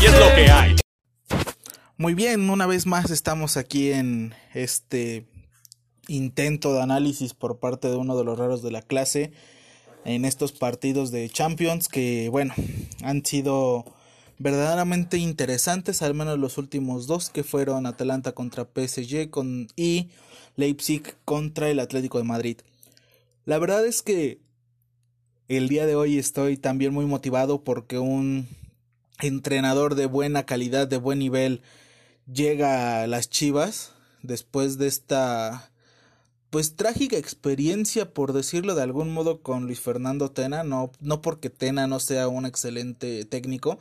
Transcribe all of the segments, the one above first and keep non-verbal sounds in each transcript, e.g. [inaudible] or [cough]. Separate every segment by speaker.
Speaker 1: y es lo que hay.
Speaker 2: Muy bien, una vez más estamos aquí en este intento de análisis por parte de uno de los raros de la clase en estos partidos de Champions que, bueno, han sido verdaderamente interesantes, al menos los últimos dos que fueron Atalanta contra PSG con, y Leipzig contra el Atlético de Madrid. La verdad es que el día de hoy estoy también muy motivado porque un entrenador de buena calidad, de buen nivel, llega a las Chivas después de esta pues trágica experiencia por decirlo de algún modo con Luis Fernando Tena, no no porque Tena no sea un excelente técnico,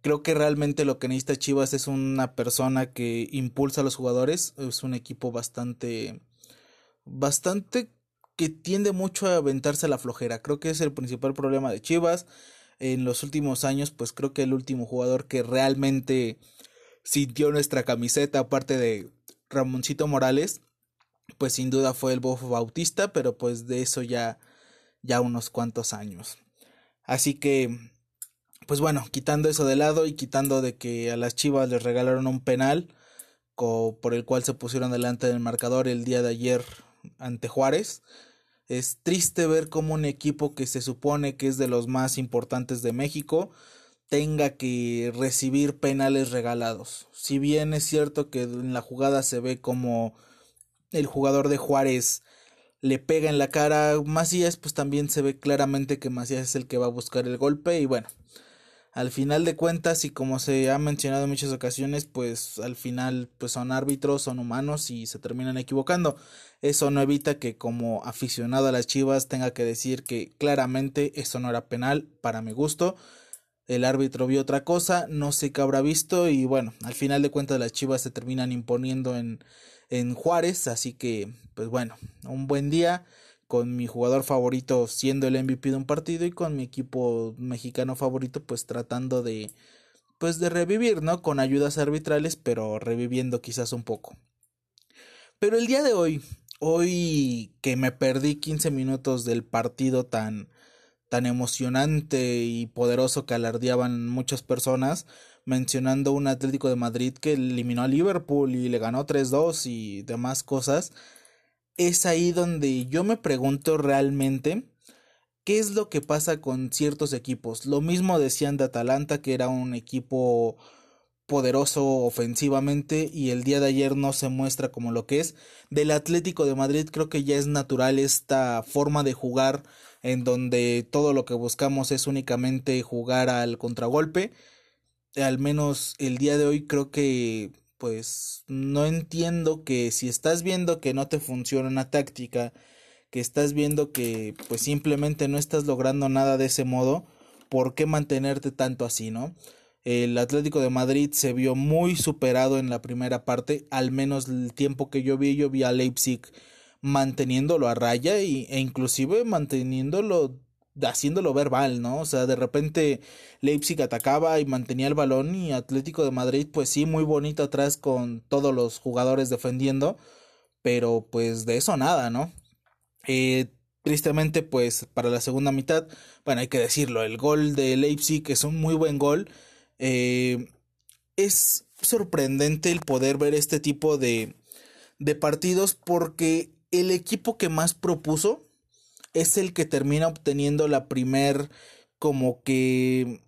Speaker 2: creo que realmente lo que necesita Chivas es una persona que impulsa a los jugadores, es un equipo bastante bastante que tiende mucho a aventarse a la flojera. Creo que es el principal problema de Chivas. En los últimos años, pues creo que el último jugador que realmente sintió nuestra camiseta, aparte de Ramoncito Morales, pues sin duda fue el Bofo Bautista, pero pues de eso ya, ya unos cuantos años. Así que, pues bueno, quitando eso de lado y quitando de que a las Chivas les regalaron un penal por el cual se pusieron delante del marcador el día de ayer ante Juárez. Es triste ver cómo un equipo que se supone que es de los más importantes de México tenga que recibir penales regalados. Si bien es cierto que en la jugada se ve como el jugador de Juárez le pega en la cara a Macías, pues también se ve claramente que Macías es el que va a buscar el golpe y bueno, al final de cuentas y como se ha mencionado en muchas ocasiones, pues al final pues son árbitros, son humanos y se terminan equivocando. Eso no evita que como aficionado a las Chivas tenga que decir que claramente eso no era penal para mi gusto el árbitro vio otra cosa, no sé qué habrá visto y bueno, al final de cuentas las Chivas se terminan imponiendo en, en Juárez, así que pues bueno, un buen día con mi jugador favorito siendo el MVP de un partido y con mi equipo mexicano favorito pues tratando de pues de revivir, ¿no? Con ayudas arbitrales, pero reviviendo quizás un poco. Pero el día de hoy, hoy que me perdí 15 minutos del partido tan tan emocionante y poderoso que alardeaban muchas personas, mencionando un Atlético de Madrid que eliminó a Liverpool y le ganó 3-2 y demás cosas, es ahí donde yo me pregunto realmente qué es lo que pasa con ciertos equipos. Lo mismo decían de Atalanta, que era un equipo poderoso ofensivamente y el día de ayer no se muestra como lo que es. Del Atlético de Madrid creo que ya es natural esta forma de jugar en donde todo lo que buscamos es únicamente jugar al contragolpe. Al menos el día de hoy creo que pues no entiendo que si estás viendo que no te funciona una táctica, que estás viendo que pues simplemente no estás logrando nada de ese modo, ¿por qué mantenerte tanto así, no? El Atlético de Madrid se vio muy superado en la primera parte, al menos el tiempo que yo vi, yo vi a Leipzig manteniéndolo a raya y, e inclusive manteniéndolo haciéndolo verbal, ¿no? O sea, de repente Leipzig atacaba y mantenía el balón y Atlético de Madrid, pues sí, muy bonito atrás con todos los jugadores defendiendo, pero pues de eso nada, ¿no? Eh, tristemente, pues para la segunda mitad, bueno, hay que decirlo, el gol de Leipzig es un muy buen gol. Eh, es sorprendente el poder ver este tipo de, de partidos porque el equipo que más propuso es el que termina obteniendo la primer, como que,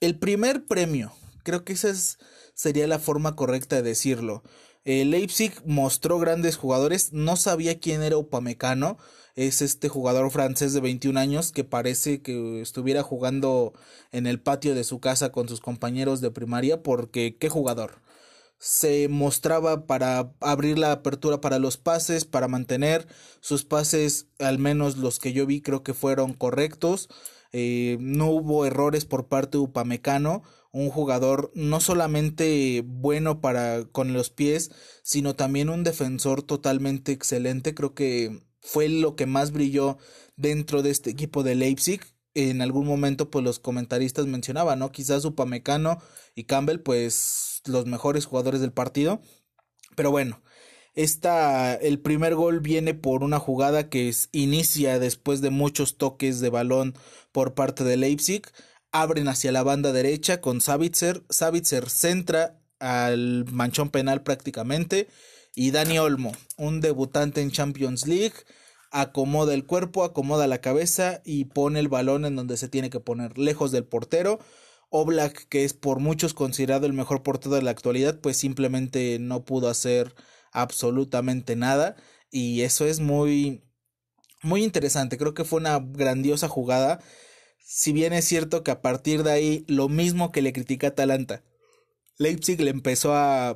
Speaker 2: el primer premio. Creo que esa sería la forma correcta de decirlo. El Leipzig mostró grandes jugadores, no sabía quién era Upamecano, es este jugador francés de 21 años que parece que estuviera jugando en el patio de su casa con sus compañeros de primaria porque qué jugador se mostraba para abrir la apertura para los pases, para mantener sus pases, al menos los que yo vi creo que fueron correctos. Eh, no hubo errores por parte de Upamecano, un jugador no solamente bueno para con los pies, sino también un defensor totalmente excelente. Creo que fue lo que más brilló dentro de este equipo de Leipzig. En algún momento, pues los comentaristas mencionaban, ¿no? Quizás Upamecano y Campbell, pues los mejores jugadores del partido. Pero bueno, esta, el primer gol viene por una jugada que inicia después de muchos toques de balón por parte de Leipzig. abren hacia la banda derecha con Savitzer, Savitzer centra al manchón penal prácticamente y Dani Olmo, un debutante en Champions League, acomoda el cuerpo, acomoda la cabeza y pone el balón en donde se tiene que poner, lejos del portero. Oblak, que es por muchos considerado el mejor portero de la actualidad, pues simplemente no pudo hacer absolutamente nada y eso es muy muy interesante, creo que fue una grandiosa jugada. Si bien es cierto que a partir de ahí lo mismo que le critica Atalanta, Leipzig le empezó a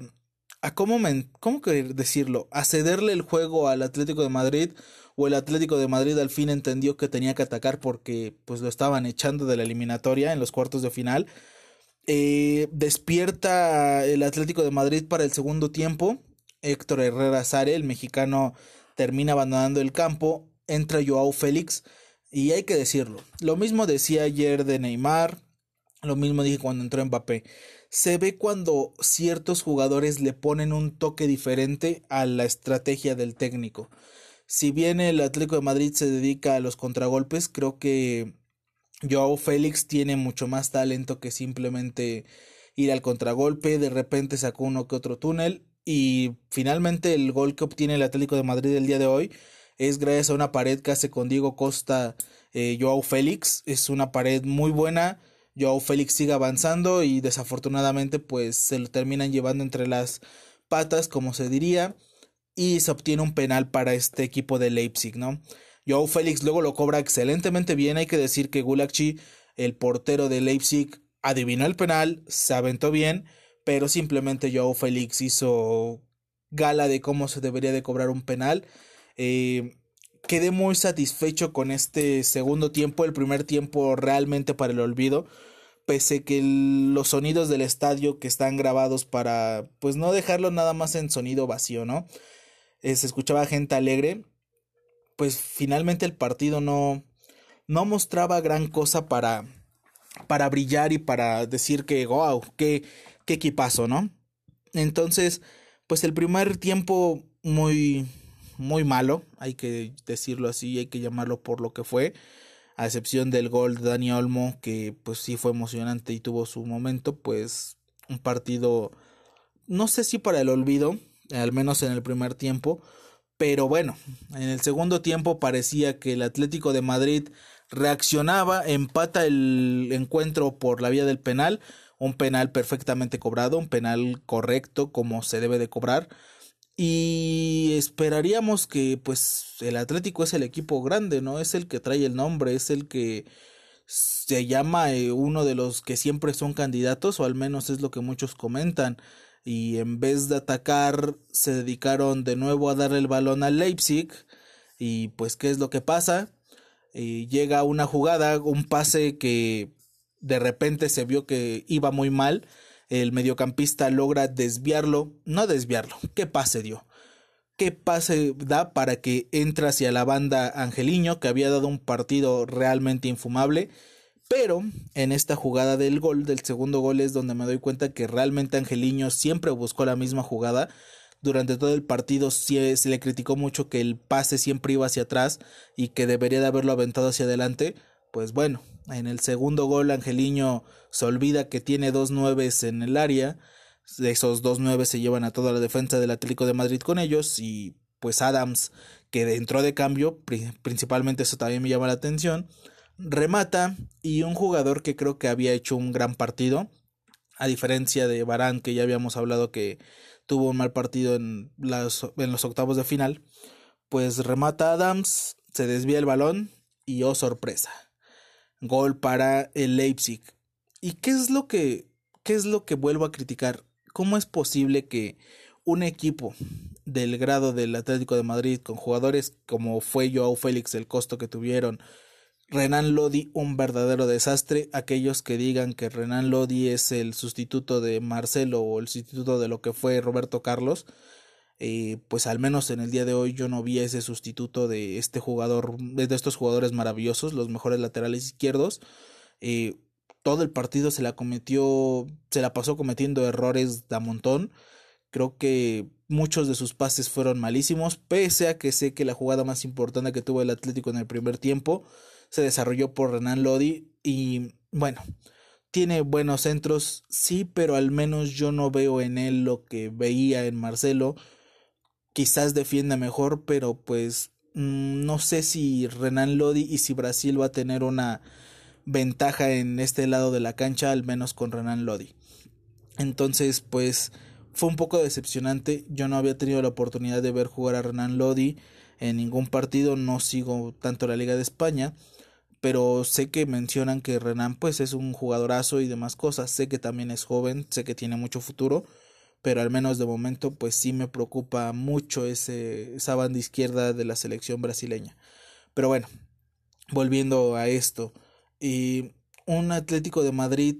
Speaker 2: cómo, cómo decirlo, a cederle el juego al Atlético de Madrid o el Atlético de Madrid al fin entendió que tenía que atacar porque pues lo estaban echando de la eliminatoria en los cuartos de final. Eh, despierta el Atlético de Madrid para el segundo tiempo. Héctor Herrera Sare, el mexicano, termina abandonando el campo. Entra Joao Félix. Y hay que decirlo. Lo mismo decía ayer de Neymar. Lo mismo dije cuando entró Mbappé se ve cuando ciertos jugadores le ponen un toque diferente a la estrategia del técnico. Si bien el Atlético de Madrid se dedica a los contragolpes, creo que Joao Félix tiene mucho más talento que simplemente ir al contragolpe, de repente sacó uno que otro túnel y finalmente el gol que obtiene el Atlético de Madrid el día de hoy es gracias a una pared que hace con Diego Costa eh, Joao Félix, es una pared muy buena Joao Félix sigue avanzando y desafortunadamente pues se lo terminan llevando entre las patas como se diría y se obtiene un penal para este equipo de Leipzig, ¿no? Joao Félix luego lo cobra excelentemente bien, hay que decir que Gulakchi, el portero de Leipzig, adivinó el penal, se aventó bien, pero simplemente Joao Félix hizo gala de cómo se debería de cobrar un penal. Eh, quedé muy satisfecho con este segundo tiempo, el primer tiempo realmente para el olvido, pese que los sonidos del estadio que están grabados para pues no dejarlo nada más en sonido vacío, ¿no? Eh, se escuchaba gente alegre, pues finalmente el partido no no mostraba gran cosa para para brillar y para decir que wow, qué qué equipazo, ¿no? Entonces, pues el primer tiempo muy muy malo, hay que decirlo así, hay que llamarlo por lo que fue, a excepción del gol de Dani Olmo, que pues sí fue emocionante y tuvo su momento, pues un partido, no sé si para el olvido, al menos en el primer tiempo, pero bueno, en el segundo tiempo parecía que el Atlético de Madrid reaccionaba, empata el encuentro por la vía del penal, un penal perfectamente cobrado, un penal correcto como se debe de cobrar y esperaríamos que pues el Atlético es el equipo grande, ¿no? Es el que trae el nombre, es el que se llama eh, uno de los que siempre son candidatos, o al menos es lo que muchos comentan. Y en vez de atacar, se dedicaron de nuevo a darle el balón al Leipzig. Y pues, ¿qué es lo que pasa? Eh, llega una jugada, un pase que de repente se vio que iba muy mal el mediocampista logra desviarlo, no desviarlo, ¿qué pase dio? ¿Qué pase da para que entre hacia la banda Angeliño, que había dado un partido realmente infumable? Pero en esta jugada del gol, del segundo gol, es donde me doy cuenta que realmente Angeliño siempre buscó la misma jugada. Durante todo el partido se le criticó mucho que el pase siempre iba hacia atrás y que debería de haberlo aventado hacia adelante. Pues bueno, en el segundo gol, Angeliño se olvida que tiene dos nueves en el área. Esos dos nueve se llevan a toda la defensa del Atlético de Madrid con ellos. Y pues Adams, que entró de cambio, principalmente eso también me llama la atención, remata. Y un jugador que creo que había hecho un gran partido, a diferencia de Barán, que ya habíamos hablado que tuvo un mal partido en, las, en los octavos de final, pues remata Adams, se desvía el balón y oh sorpresa Gol para el Leipzig. ¿Y qué es lo que qué es lo que vuelvo a criticar? ¿Cómo es posible que un equipo del grado del Atlético de Madrid con jugadores como fue Joao Félix, el costo que tuvieron, Renan Lodi, un verdadero desastre. Aquellos que digan que Renan Lodi es el sustituto de Marcelo o el sustituto de lo que fue Roberto Carlos, eh, pues al menos en el día de hoy yo no vi ese sustituto de este jugador, de estos jugadores maravillosos, los mejores laterales izquierdos. Eh, todo el partido se la cometió, se la pasó cometiendo errores de a montón. Creo que muchos de sus pases fueron malísimos, pese a que sé que la jugada más importante que tuvo el Atlético en el primer tiempo se desarrolló por Renan Lodi y bueno, tiene buenos centros, sí, pero al menos yo no veo en él lo que veía en Marcelo. Quizás defienda mejor, pero pues mm, no sé si Renan Lodi y si Brasil va a tener una ventaja en este lado de la cancha, al menos con Renan Lodi. Entonces, pues fue un poco decepcionante. Yo no había tenido la oportunidad de ver jugar a Renan Lodi en ningún partido, no sigo tanto la Liga de España, pero sé que mencionan que Renan pues es un jugadorazo y demás cosas, sé que también es joven, sé que tiene mucho futuro, pero al menos de momento pues sí me preocupa mucho ese, esa banda izquierda de la selección brasileña. Pero bueno, volviendo a esto, y un Atlético de Madrid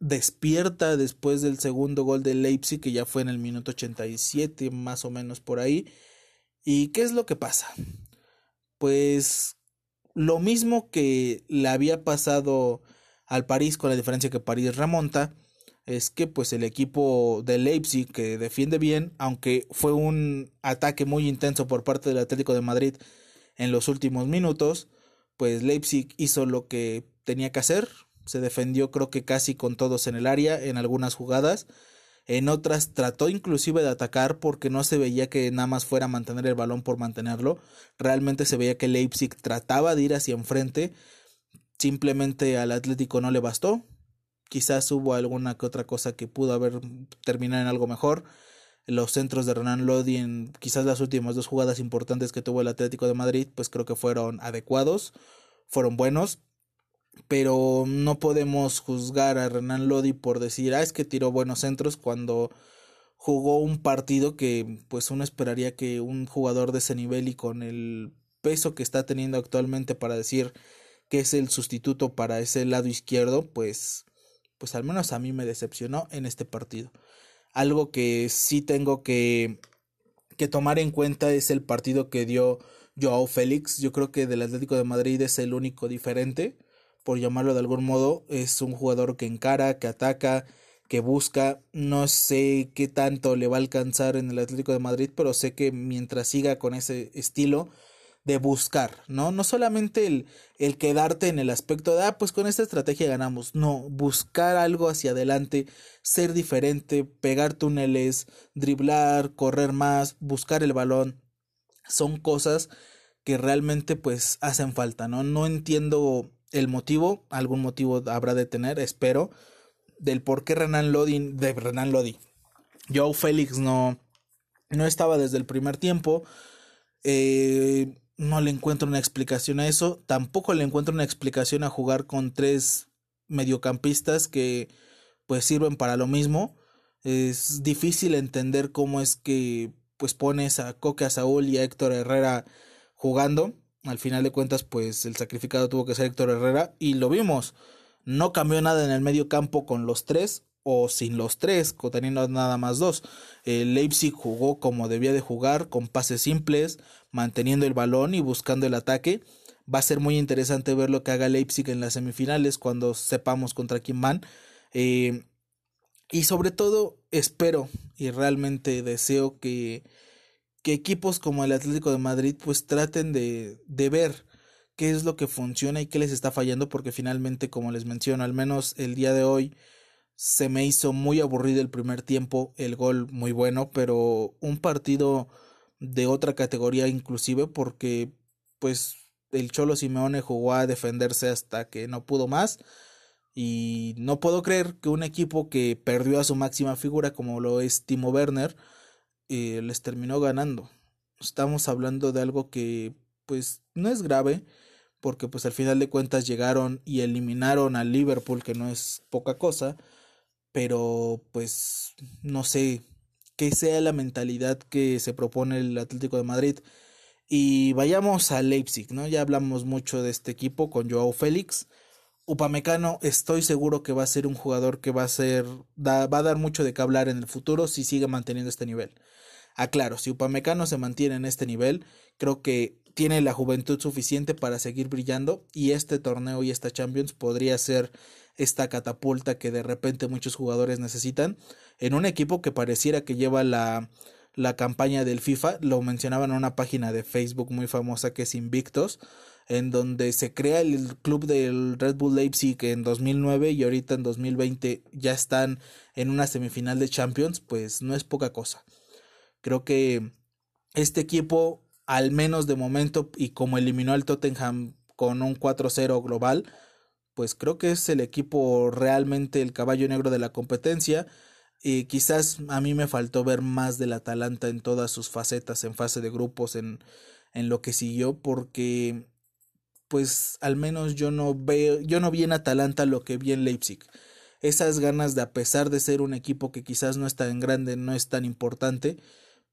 Speaker 2: despierta después del segundo gol de Leipzig, que ya fue en el minuto 87, más o menos por ahí. ¿Y qué es lo que pasa? Pues lo mismo que le había pasado al París, con la diferencia que París remonta, es que pues el equipo de Leipzig que defiende bien, aunque fue un ataque muy intenso por parte del Atlético de Madrid en los últimos minutos, pues Leipzig hizo lo que tenía que hacer, se defendió creo que casi con todos en el área en algunas jugadas, en otras trató inclusive de atacar porque no se veía que nada más fuera mantener el balón por mantenerlo, realmente se veía que Leipzig trataba de ir hacia enfrente, simplemente al Atlético no le bastó, quizás hubo alguna que otra cosa que pudo haber terminado en algo mejor, los centros de Renan Lodi en quizás las últimas dos jugadas importantes que tuvo el Atlético de Madrid, pues creo que fueron adecuados, fueron buenos, pero no podemos juzgar a Renan Lodi por decir, ah, es que tiró buenos centros cuando jugó un partido que pues uno esperaría que un jugador de ese nivel y con el peso que está teniendo actualmente para decir que es el sustituto para ese lado izquierdo, pues pues al menos a mí me decepcionó en este partido. Algo que sí tengo que, que tomar en cuenta es el partido que dio Joao Félix. Yo creo que del Atlético de Madrid es el único diferente, por llamarlo de algún modo. Es un jugador que encara, que ataca, que busca. No sé qué tanto le va a alcanzar en el Atlético de Madrid, pero sé que mientras siga con ese estilo, de buscar, ¿no? No solamente el, el quedarte en el aspecto de, ah, pues con esta estrategia ganamos, no, buscar algo hacia adelante, ser diferente, pegar túneles, driblar, correr más, buscar el balón, son cosas que realmente pues hacen falta, ¿no? No entiendo el motivo, algún motivo habrá de tener, espero, del por qué Renan Lodi, de Renan Lodi, Joe Félix no, no estaba desde el primer tiempo, eh, no le encuentro una explicación a eso. Tampoco le encuentro una explicación a jugar con tres mediocampistas que pues sirven para lo mismo. Es difícil entender cómo es que pues pones a Coque, a Saúl y a Héctor Herrera jugando. Al final de cuentas pues el sacrificado tuvo que ser Héctor Herrera y lo vimos. No cambió nada en el medio campo con los tres o sin los tres, teniendo nada más dos. Leipzig jugó como debía de jugar, con pases simples, manteniendo el balón y buscando el ataque. Va a ser muy interesante ver lo que haga Leipzig en las semifinales cuando sepamos contra quién van. Eh, y sobre todo espero y realmente deseo que, que equipos como el Atlético de Madrid pues traten de, de ver qué es lo que funciona y qué les está fallando porque finalmente como les menciono al menos el día de hoy se me hizo muy aburrido el primer tiempo, el gol muy bueno, pero un partido de otra categoría inclusive porque pues el Cholo Simeone jugó a defenderse hasta que no pudo más y no puedo creer que un equipo que perdió a su máxima figura como lo es Timo Werner eh, les terminó ganando. Estamos hablando de algo que pues no es grave porque pues al final de cuentas llegaron y eliminaron al Liverpool que no es poca cosa pero pues no sé qué sea la mentalidad que se propone el Atlético de Madrid. Y vayamos a Leipzig, ¿no? Ya hablamos mucho de este equipo con Joao Félix. Upamecano estoy seguro que va a ser un jugador que va a ser va a dar mucho de qué hablar en el futuro si sigue manteniendo este nivel. Aclaro, si Upamecano se mantiene en este nivel, creo que tiene la juventud suficiente para seguir brillando y este torneo y esta Champions podría ser esta catapulta que de repente muchos jugadores necesitan en un equipo que pareciera que lleva la, la campaña del FIFA, lo mencionaban en una página de Facebook muy famosa que es Invictos, en donde se crea el club del Red Bull Leipzig en 2009 y ahorita en 2020 ya están en una semifinal de Champions, pues no es poca cosa. Creo que este equipo, al menos de momento, y como eliminó al Tottenham con un 4-0 global, pues creo que es el equipo realmente el caballo negro de la competencia. Y quizás a mí me faltó ver más del Atalanta en todas sus facetas, en fase de grupos, en, en lo que siguió, porque pues al menos yo no veo, yo no vi en Atalanta lo que vi en Leipzig. Esas ganas de a pesar de ser un equipo que quizás no es tan grande, no es tan importante,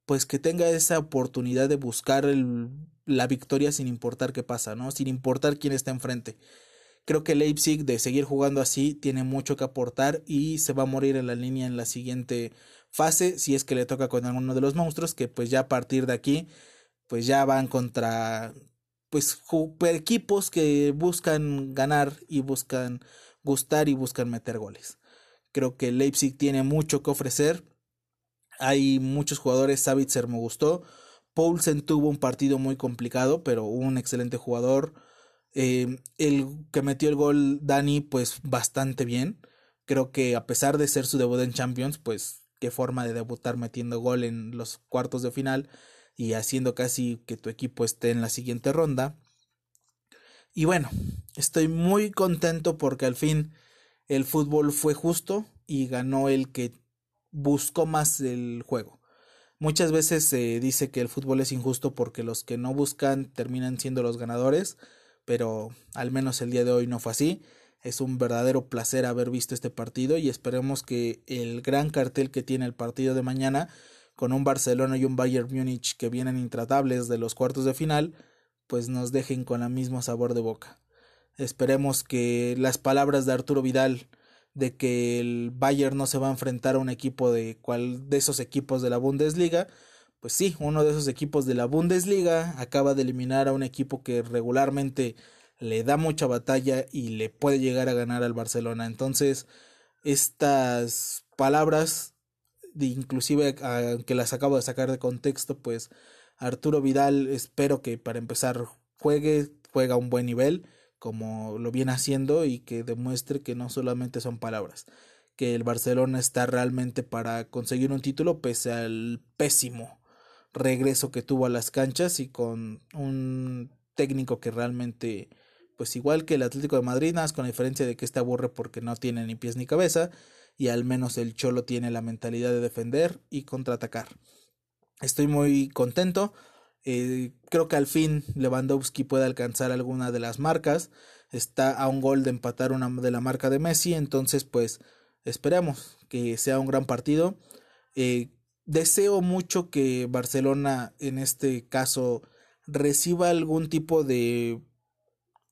Speaker 2: pues que tenga esa oportunidad de buscar el, la victoria sin importar qué pasa, ¿no? Sin importar quién está enfrente. Creo que Leipzig de seguir jugando así tiene mucho que aportar y se va a morir en la línea en la siguiente fase si es que le toca con alguno de los monstruos que pues ya a partir de aquí pues ya van contra pues equipos que buscan ganar y buscan gustar y buscan meter goles. Creo que Leipzig tiene mucho que ofrecer. Hay muchos jugadores, Savitzer me gustó. Poulsen tuvo un partido muy complicado, pero un excelente jugador. Eh, el que metió el gol Dani, pues bastante bien. Creo que a pesar de ser su debut en Champions, pues qué forma de debutar metiendo gol en los cuartos de final y haciendo casi que tu equipo esté en la siguiente ronda. Y bueno, estoy muy contento porque al fin el fútbol fue justo y ganó el que buscó más el juego. Muchas veces se dice que el fútbol es injusto porque los que no buscan terminan siendo los ganadores pero al menos el día de hoy no fue así. Es un verdadero placer haber visto este partido y esperemos que el gran cartel que tiene el partido de mañana, con un Barcelona y un Bayern Múnich que vienen intratables de los cuartos de final, pues nos dejen con el mismo sabor de boca. Esperemos que las palabras de Arturo Vidal de que el Bayern no se va a enfrentar a un equipo de cual de esos equipos de la Bundesliga, pues sí, uno de esos equipos de la Bundesliga acaba de eliminar a un equipo que regularmente le da mucha batalla y le puede llegar a ganar al Barcelona. Entonces, estas palabras, inclusive aunque las acabo de sacar de contexto, pues Arturo Vidal espero que para empezar juegue, juega a un buen nivel, como lo viene haciendo y que demuestre que no solamente son palabras que el Barcelona está realmente para conseguir un título pese al pésimo regreso que tuvo a las canchas y con un técnico que realmente, pues igual que el Atlético de Madrid, más con la diferencia de que este aburre porque no tiene ni pies ni cabeza y al menos el Cholo tiene la mentalidad de defender y contraatacar. Estoy muy contento. Eh, creo que al fin Lewandowski puede alcanzar alguna de las marcas. Está a un gol de empatar una de la marca de Messi. Entonces, pues esperemos que sea un gran partido. Eh, deseo mucho que Barcelona en este caso reciba algún tipo de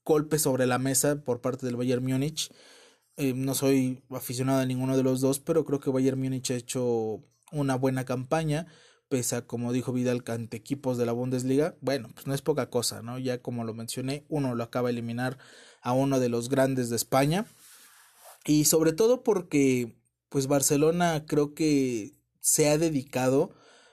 Speaker 2: golpe sobre la mesa por parte del Bayern Múnich. Eh, no soy aficionado a ninguno de los dos, pero creo que Bayern Múnich ha hecho una buena campaña, pese a, como dijo Vidal, ante equipos de la Bundesliga. Bueno, pues no es poca cosa, ¿no? Ya como lo mencioné, uno lo acaba de eliminar a uno de los grandes de España. Y sobre todo porque, pues Barcelona creo que se ha dedicado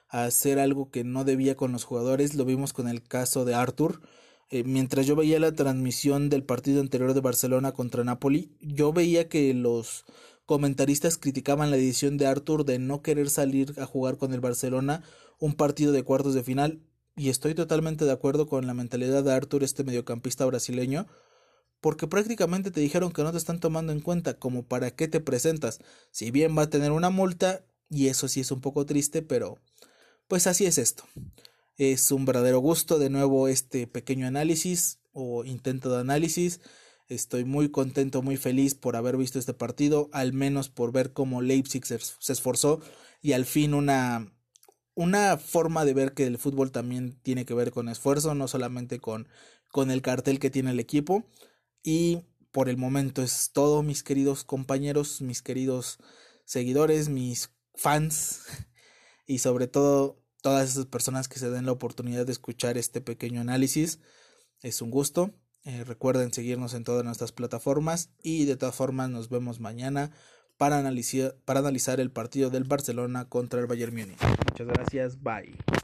Speaker 2: a hacer algo que no debía con los jugadores. Lo vimos con el caso de Arthur. Eh, mientras yo veía la transmisión del partido anterior de Barcelona contra Napoli, yo veía que los comentaristas criticaban la decisión de Arthur de no querer salir a jugar con el Barcelona un partido de cuartos de final. Y estoy totalmente de acuerdo con la mentalidad de Arthur, este mediocampista brasileño, porque prácticamente te dijeron que no te están tomando en cuenta como para qué te presentas. Si bien va a tener una multa, y eso sí es un poco triste, pero pues así es esto. Es un verdadero gusto de nuevo este pequeño análisis o intento de análisis. Estoy muy contento, muy feliz por haber visto este partido, al menos por ver cómo Leipzig se, esforzó y al fin una, una forma de ver que el fútbol también tiene que ver con esfuerzo, no solamente con, con el cartel que tiene el equipo. Y por el momento es todo, mis queridos compañeros, mis queridos seguidores, mis fans [laughs] y sobre todo todas esas personas que se den la oportunidad de escuchar este pequeño análisis. Es un gusto. Eh, recuerden seguirnos en todas nuestras plataformas y de todas formas nos vemos mañana para analizar, para analizar el partido del Barcelona contra el Bayern Múnich. Muchas gracias, bye.